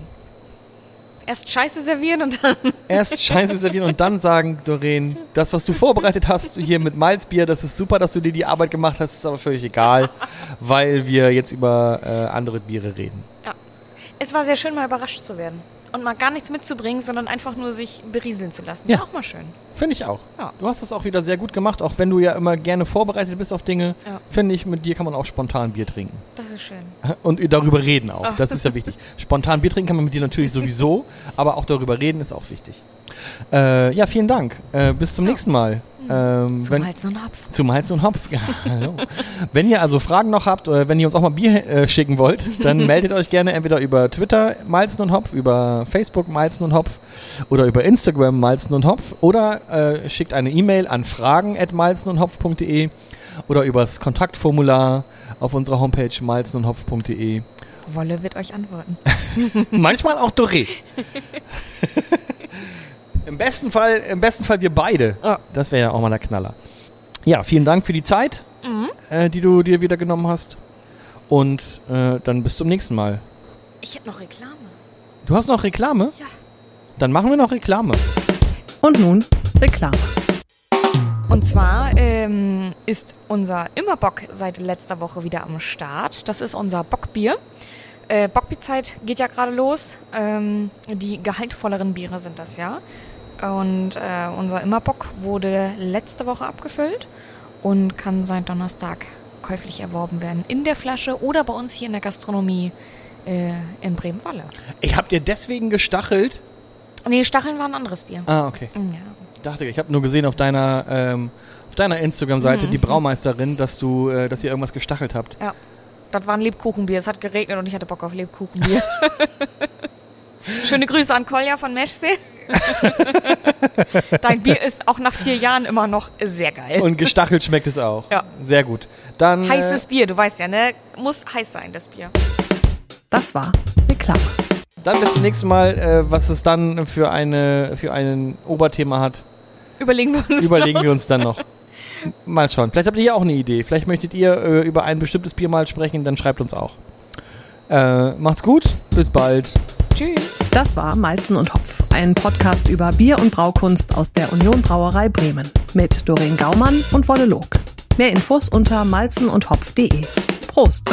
Erst Scheiße servieren und dann. (laughs) Erst Scheiße servieren und dann sagen, Doreen, das, was du vorbereitet hast hier mit Malzbier, das ist super, dass du dir die Arbeit gemacht hast, ist aber völlig egal, weil wir jetzt über äh, andere Biere reden. Ja. Es war sehr schön, mal überrascht zu werden. Und mal gar nichts mitzubringen, sondern einfach nur sich berieseln zu lassen. Ja. Auch mal schön. Finde ich auch. Ja. Du hast das auch wieder sehr gut gemacht, auch wenn du ja immer gerne vorbereitet bist auf Dinge. Ja. Finde ich, mit dir kann man auch spontan Bier trinken. Das ist schön. Und darüber reden auch. Ah. Das ist ja wichtig. Spontan Bier trinken kann man mit dir natürlich sowieso, (laughs) aber auch darüber reden ist auch wichtig. Äh, ja, vielen Dank. Äh, bis zum nächsten Mal. Ähm, Zum wenn, Halzen und Hopf. zum Hals und Hopf. (laughs) Ja, hallo. wenn ihr also Fragen noch habt oder wenn ihr uns auch mal Bier äh, schicken wollt, dann (laughs) meldet euch gerne entweder über Twitter Malzen und Hopf, über Facebook Malzen und Hopf oder über Instagram Malzen und Hopf oder äh, schickt eine E-Mail an fragen@malzenundhopf.de oder übers Kontaktformular auf unserer Homepage malzenundhopf.de. Wolle wird euch antworten. (laughs) Manchmal auch Doré. Im besten Fall, im besten Fall wir beide. Ja. Das wäre ja auch mal der Knaller. Ja, vielen Dank für die Zeit, Mhm. äh, die du dir wieder genommen hast. Und äh, dann bis zum nächsten Mal. Ich hätte noch Reklame. Du hast noch Reklame? Ja. Dann machen wir noch Reklame. Und nun Reklame. Und zwar ähm, ist unser Immerbock seit letzter Woche wieder am Start. Das ist unser Bockbier. Äh, Bockbierzeit geht ja gerade los. Ähm, die gehaltvolleren Biere sind das ja. Und äh, unser Immerbock wurde letzte Woche abgefüllt und kann seit Donnerstag käuflich erworben werden. In der Flasche oder bei uns hier in der Gastronomie äh, in Bremen-Walle. Ich hab dir deswegen gestachelt. Nee, Stacheln war ein anderes Bier. Ah, okay. Ja. Ich dachte, ich habe nur gesehen auf deiner, ähm, auf deiner Instagram-Seite, Mhm. die Braumeisterin, dass du, äh, dass ihr irgendwas gestachelt habt. Ja. Das war ein Lebkuchenbier. Es hat geregnet und ich hatte Bock auf Lebkuchenbier. (laughs) Schöne Grüße an Kolja von Meschsee. (laughs) Dein Bier ist auch nach vier Jahren immer noch sehr geil. Und gestachelt schmeckt es auch. Ja. Sehr gut. Dann. äh, Heißes Bier, du weißt ja, ne? Muss heiß sein, das Bier. Das war Reklame. Dann bis zum nächsten Mal, äh, was es dann für, eine, für ein Oberthema hat, Überlegen wir uns. überlegen wir uns dann noch. Mal schauen. Vielleicht habt ihr ja auch eine Idee. Vielleicht möchtet ihr äh, über ein bestimmtes Bier mal sprechen, dann schreibt uns auch. Äh, macht's gut, bis bald. Tschüss. Das war Malzen und Hopf, ein Podcast über Bier und Braukunst aus der Union Brauerei Bremen mit Doreen Gaumann und Wolle Log. Mehr Infos unter malzenundhopf.de. Prost!